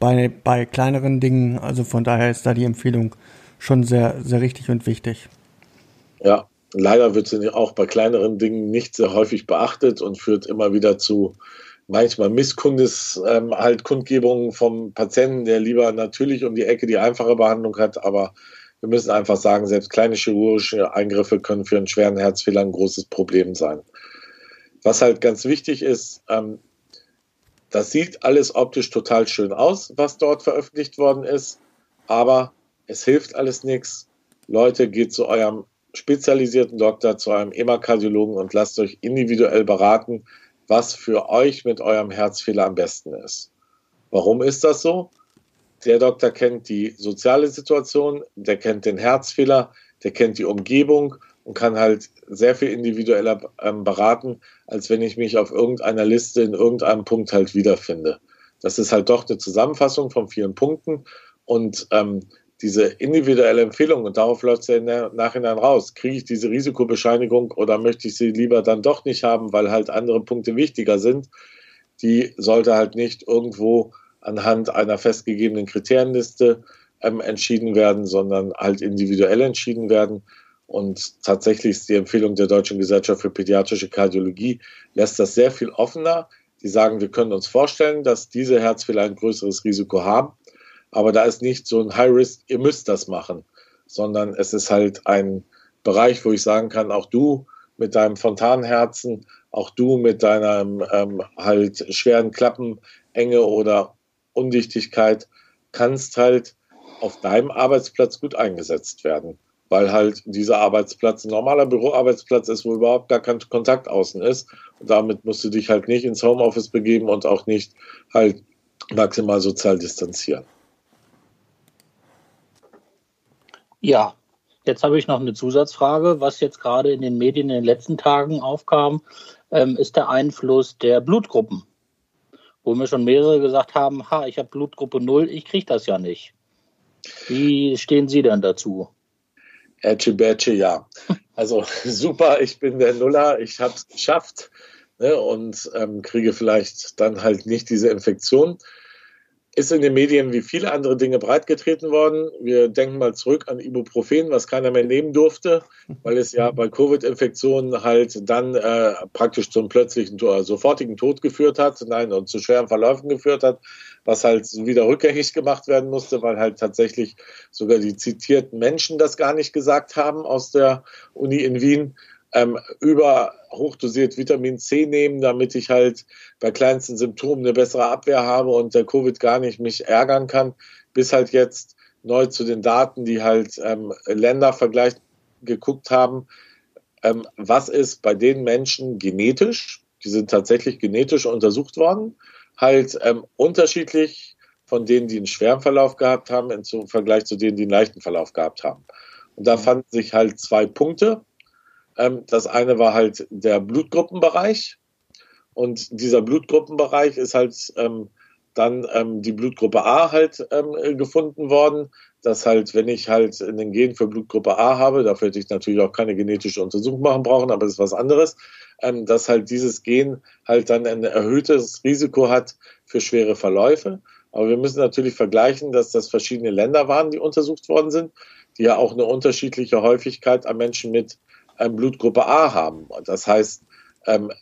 bei, bei kleineren Dingen. Also von daher ist da die Empfehlung schon sehr, sehr richtig und wichtig. Ja, leider wird sie auch bei kleineren Dingen nicht sehr häufig beachtet und führt immer wieder zu manchmal Misskundes ähm, halt Kundgebungen vom Patienten, der lieber natürlich um die Ecke die einfache Behandlung hat, aber wir müssen einfach sagen, selbst kleine chirurgische Eingriffe können für einen schweren Herzfehler ein großes Problem sein. Was halt ganz wichtig ist, ähm, das sieht alles optisch total schön aus, was dort veröffentlicht worden ist, aber es hilft alles nichts. Leute, geht zu eurem spezialisierten Doktor, zu einem EMA-Kardiologen und lasst euch individuell beraten, was für euch mit eurem Herzfehler am besten ist. Warum ist das so? Der Doktor kennt die soziale Situation, der kennt den Herzfehler, der kennt die Umgebung und kann halt sehr viel individueller ähm, beraten, als wenn ich mich auf irgendeiner Liste in irgendeinem Punkt halt wiederfinde. Das ist halt doch eine Zusammenfassung von vielen Punkten und ähm, diese individuelle Empfehlung, und darauf läuft es ja im Nachhinein raus, kriege ich diese Risikobescheinigung oder möchte ich sie lieber dann doch nicht haben, weil halt andere Punkte wichtiger sind, die sollte halt nicht irgendwo anhand einer festgegebenen Kriterienliste ähm, entschieden werden, sondern halt individuell entschieden werden. Und tatsächlich ist die Empfehlung der Deutschen Gesellschaft für Pädiatrische Kardiologie, lässt das sehr viel offener. Die sagen, wir können uns vorstellen, dass diese Herzfehler ein größeres Risiko haben. Aber da ist nicht so ein High Risk, ihr müsst das machen, sondern es ist halt ein Bereich, wo ich sagen kann, auch du mit deinem Fontanherzen, auch du mit deinem ähm, halt schweren Klappenenge oder Undichtigkeit kannst halt auf deinem Arbeitsplatz gut eingesetzt werden, weil halt dieser Arbeitsplatz ein normaler Büroarbeitsplatz ist, wo überhaupt gar kein Kontakt außen ist. Und damit musst du dich halt nicht ins Homeoffice begeben und auch nicht halt maximal sozial distanzieren. Ja, jetzt habe ich noch eine Zusatzfrage, was jetzt gerade in den Medien in den letzten Tagen aufkam, ähm, ist der Einfluss der Blutgruppen. Wo mir schon mehrere gesagt haben, ha, ich habe Blutgruppe 0, ich kriege das ja nicht. Wie stehen Sie denn dazu? Ätsche Bätsche, ja. Also super, ich bin der Nuller, ich habe es geschafft ne, und ähm, kriege vielleicht dann halt nicht diese Infektion ist in den Medien wie viele andere Dinge breitgetreten worden. Wir denken mal zurück an Ibuprofen, was keiner mehr nehmen durfte, weil es ja bei Covid-Infektionen halt dann äh, praktisch zum plötzlichen, äh, sofortigen Tod geführt hat, nein, und zu schweren Verläufen geführt hat, was halt wieder rückgängig gemacht werden musste, weil halt tatsächlich sogar die zitierten Menschen das gar nicht gesagt haben aus der Uni in Wien ähm, über hochdosiert Vitamin C nehmen, damit ich halt bei kleinsten Symptomen eine bessere Abwehr habe und der Covid gar nicht mich ärgern kann, bis halt jetzt neu zu den Daten, die halt ähm, Ländervergleich geguckt haben, ähm, was ist bei den Menschen genetisch, die sind tatsächlich genetisch untersucht worden, halt ähm, unterschiedlich von denen, die einen schweren Verlauf gehabt haben, im Vergleich zu denen, die einen leichten Verlauf gehabt haben. Und da fanden sich halt zwei Punkte. Ähm, das eine war halt der Blutgruppenbereich. Und dieser Blutgruppenbereich ist halt ähm, dann ähm, die Blutgruppe A halt ähm, gefunden worden. Dass halt, wenn ich halt einen Gen für Blutgruppe A habe, dafür hätte ich natürlich auch keine genetische Untersuchung machen brauchen, aber das ist was anderes, ähm, dass halt dieses Gen halt dann ein erhöhtes Risiko hat für schwere Verläufe. Aber wir müssen natürlich vergleichen, dass das verschiedene Länder waren, die untersucht worden sind, die ja auch eine unterschiedliche Häufigkeit an Menschen mit ähm, Blutgruppe A haben. Das heißt, ähm,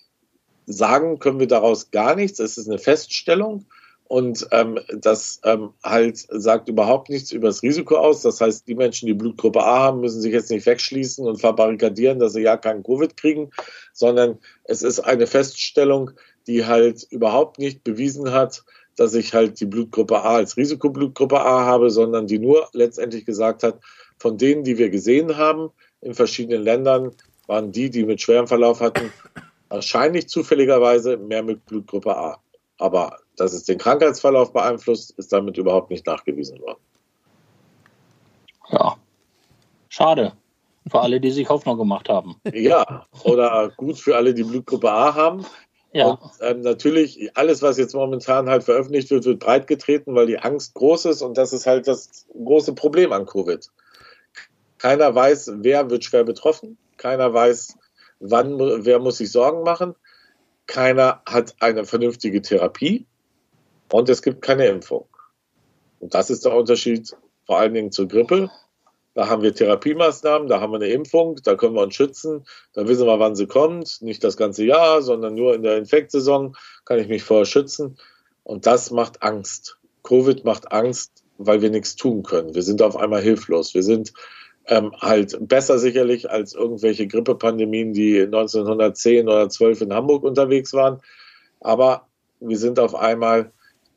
sagen können wir daraus gar nichts. Es ist eine Feststellung und ähm, das ähm, halt sagt überhaupt nichts über das Risiko aus. Das heißt, die Menschen, die Blutgruppe A haben, müssen sich jetzt nicht wegschließen und verbarrikadieren, dass sie ja keinen Covid kriegen, sondern es ist eine Feststellung, die halt überhaupt nicht bewiesen hat, dass ich halt die Blutgruppe A als Risikoblutgruppe A habe, sondern die nur letztendlich gesagt hat, von denen, die wir gesehen haben, in verschiedenen Ländern waren die, die mit schwerem Verlauf hatten, wahrscheinlich zufälligerweise mehr mit Blutgruppe A. Aber dass es den Krankheitsverlauf beeinflusst, ist damit überhaupt nicht nachgewiesen worden. Ja, schade. Für alle, die sich Hoffnung gemacht haben. Ja, oder gut für alle, die Blutgruppe A haben. Ja. Und ähm, natürlich, alles, was jetzt momentan halt veröffentlicht wird, wird breitgetreten, weil die Angst groß ist und das ist halt das große Problem an Covid. Keiner weiß, wer wird schwer betroffen. Keiner weiß, wann, wer muss sich Sorgen machen. Keiner hat eine vernünftige Therapie und es gibt keine Impfung. Und das ist der Unterschied vor allen Dingen zur Grippe. Da haben wir Therapiemaßnahmen, da haben wir eine Impfung, da können wir uns schützen, da wissen wir, wann sie kommt. Nicht das ganze Jahr, sondern nur in der Infektsaison kann ich mich vorher schützen. Und das macht Angst. Covid macht Angst, weil wir nichts tun können. Wir sind auf einmal hilflos. Wir sind ähm, halt besser sicherlich als irgendwelche Grippepandemien, die 1910 oder 12 in Hamburg unterwegs waren. Aber wir sind auf einmal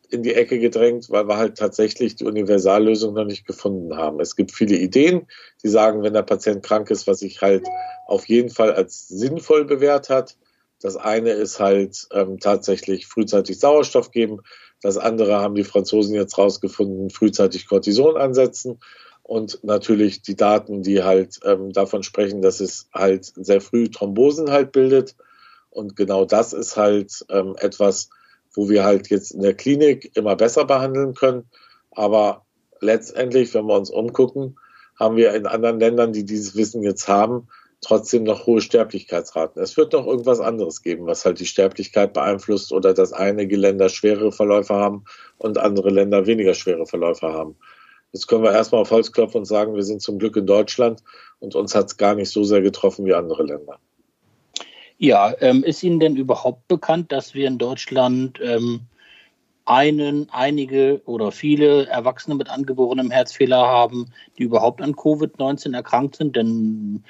in die Ecke gedrängt, weil wir halt tatsächlich die Universallösung noch nicht gefunden haben. Es gibt viele Ideen, die sagen, wenn der Patient krank ist, was sich halt auf jeden Fall als sinnvoll bewährt hat. Das eine ist halt ähm, tatsächlich frühzeitig Sauerstoff geben. Das andere haben die Franzosen jetzt rausgefunden, frühzeitig Cortison ansetzen. Und natürlich die Daten, die halt ähm, davon sprechen, dass es halt sehr früh Thrombosen halt bildet. Und genau das ist halt ähm, etwas, wo wir halt jetzt in der Klinik immer besser behandeln können. Aber letztendlich, wenn wir uns umgucken, haben wir in anderen Ländern, die dieses Wissen jetzt haben, trotzdem noch hohe Sterblichkeitsraten. Es wird noch irgendwas anderes geben, was halt die Sterblichkeit beeinflusst oder dass einige Länder schwere Verläufe haben und andere Länder weniger schwere Verläufe haben. Jetzt können wir erstmal auf Holz klopfen und sagen, wir sind zum Glück in Deutschland und uns hat es gar nicht so sehr getroffen wie andere Länder. Ja, ähm, ist Ihnen denn überhaupt bekannt, dass wir in Deutschland ähm, einen, einige oder viele Erwachsene mit angeborenem Herzfehler haben, die überhaupt an Covid-19 erkrankt sind? Denn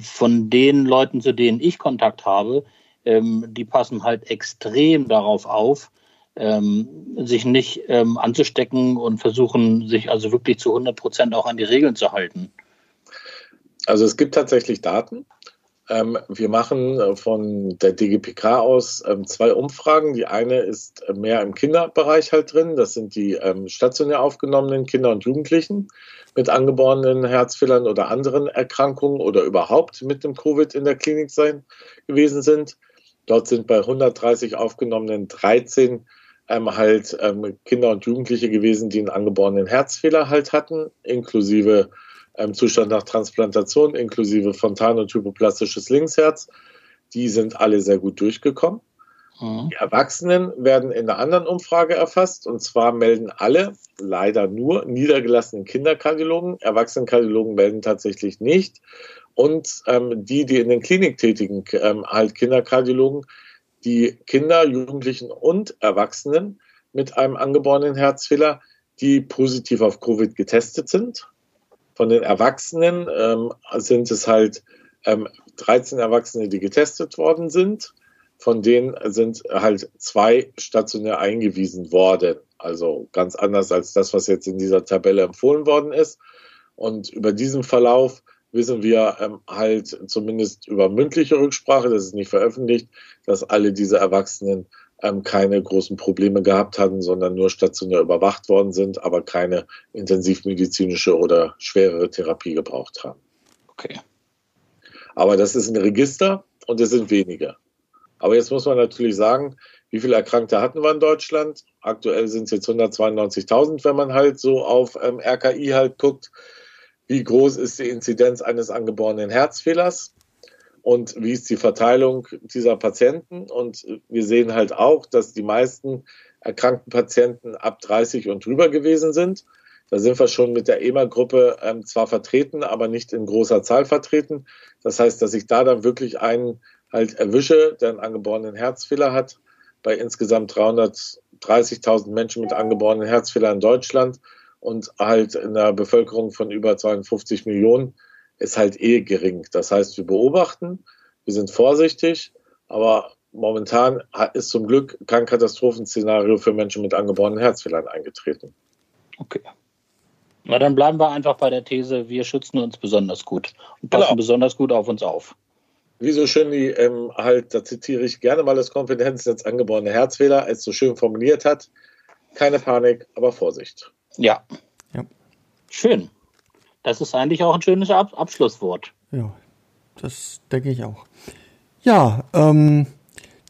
von den Leuten, zu denen ich Kontakt habe, ähm, die passen halt extrem darauf auf, ähm, sich nicht ähm, anzustecken und versuchen, sich also wirklich zu 100 Prozent auch an die Regeln zu halten. Also es gibt tatsächlich Daten. Ähm, wir machen äh, von der DGPK aus ähm, zwei Umfragen. Die eine ist mehr im Kinderbereich halt drin. Das sind die ähm, stationär aufgenommenen Kinder und Jugendlichen mit angeborenen Herzfehlern oder anderen Erkrankungen oder überhaupt mit dem Covid in der Klinik sein gewesen sind. Dort sind bei 130 aufgenommenen 13 ähm, halt ähm, Kinder und Jugendliche gewesen, die einen angeborenen Herzfehler halt hatten, inklusive ähm, Zustand nach Transplantation inklusive Fontan- und hypoplastisches Linksherz. Die sind alle sehr gut durchgekommen. Mhm. Die Erwachsenen werden in einer anderen Umfrage erfasst und zwar melden alle, leider nur niedergelassenen Kinderkardiologen. Erwachsenenkardiologen melden tatsächlich nicht. Und ähm, die, die in den Klinik tätigen, ähm, halt Kinderkardiologen, die Kinder, Jugendlichen und Erwachsenen mit einem angeborenen Herzfehler, die positiv auf Covid getestet sind von den Erwachsenen ähm, sind es halt ähm, 13 Erwachsene, die getestet worden sind. Von denen sind halt zwei stationär eingewiesen worden. Also ganz anders als das, was jetzt in dieser Tabelle empfohlen worden ist. Und über diesen Verlauf wissen wir ähm, halt zumindest über mündliche Rücksprache, das ist nicht veröffentlicht, dass alle diese Erwachsenen ähm, keine großen Probleme gehabt hatten, sondern nur stationär überwacht worden sind, aber keine intensivmedizinische oder schwerere Therapie gebraucht haben. Okay. Aber das ist ein Register und es sind wenige. Aber jetzt muss man natürlich sagen, wie viele Erkrankte hatten wir in Deutschland? Aktuell sind es jetzt 192.000, wenn man halt so auf ähm, RKI halt guckt. Wie groß ist die Inzidenz eines angeborenen Herzfehlers? und wie ist die Verteilung dieser Patienten. Und wir sehen halt auch, dass die meisten erkrankten Patienten ab 30 und drüber gewesen sind. Da sind wir schon mit der EMA-Gruppe ähm, zwar vertreten, aber nicht in großer Zahl vertreten. Das heißt, dass ich da dann wirklich einen halt erwische, der einen angeborenen Herzfehler hat, bei insgesamt 330.000 Menschen mit angeborenen Herzfehler in Deutschland und halt in einer Bevölkerung von über 52 Millionen ist halt eh gering. Das heißt, wir beobachten, wir sind vorsichtig, aber momentan ist zum Glück kein Katastrophenszenario für Menschen mit angeborenen Herzfehlern eingetreten. Okay. Na, dann bleiben wir einfach bei der These, wir schützen uns besonders gut und passen genau. besonders gut auf uns auf. Wie so schön die ähm, halt, da zitiere ich gerne mal das Kompetenznetz angeborene Herzfehler, es so schön formuliert hat. Keine Panik, aber Vorsicht. Ja. ja. Schön. Das ist eigentlich auch ein schönes Ab Abschlusswort. Ja, das denke ich auch. Ja, ähm,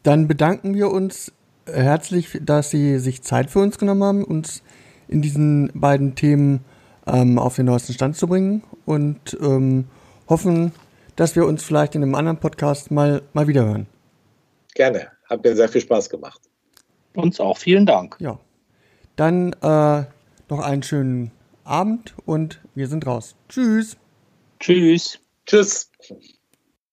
dann bedanken wir uns herzlich, dass Sie sich Zeit für uns genommen haben, uns in diesen beiden Themen ähm, auf den neuesten Stand zu bringen und ähm, hoffen, dass wir uns vielleicht in einem anderen Podcast mal, mal wieder hören. Gerne. Hat mir sehr viel Spaß gemacht. Uns auch. Vielen Dank. Ja. Dann äh, noch einen schönen Abend und wir sind raus. Tschüss. Tschüss. Tschüss.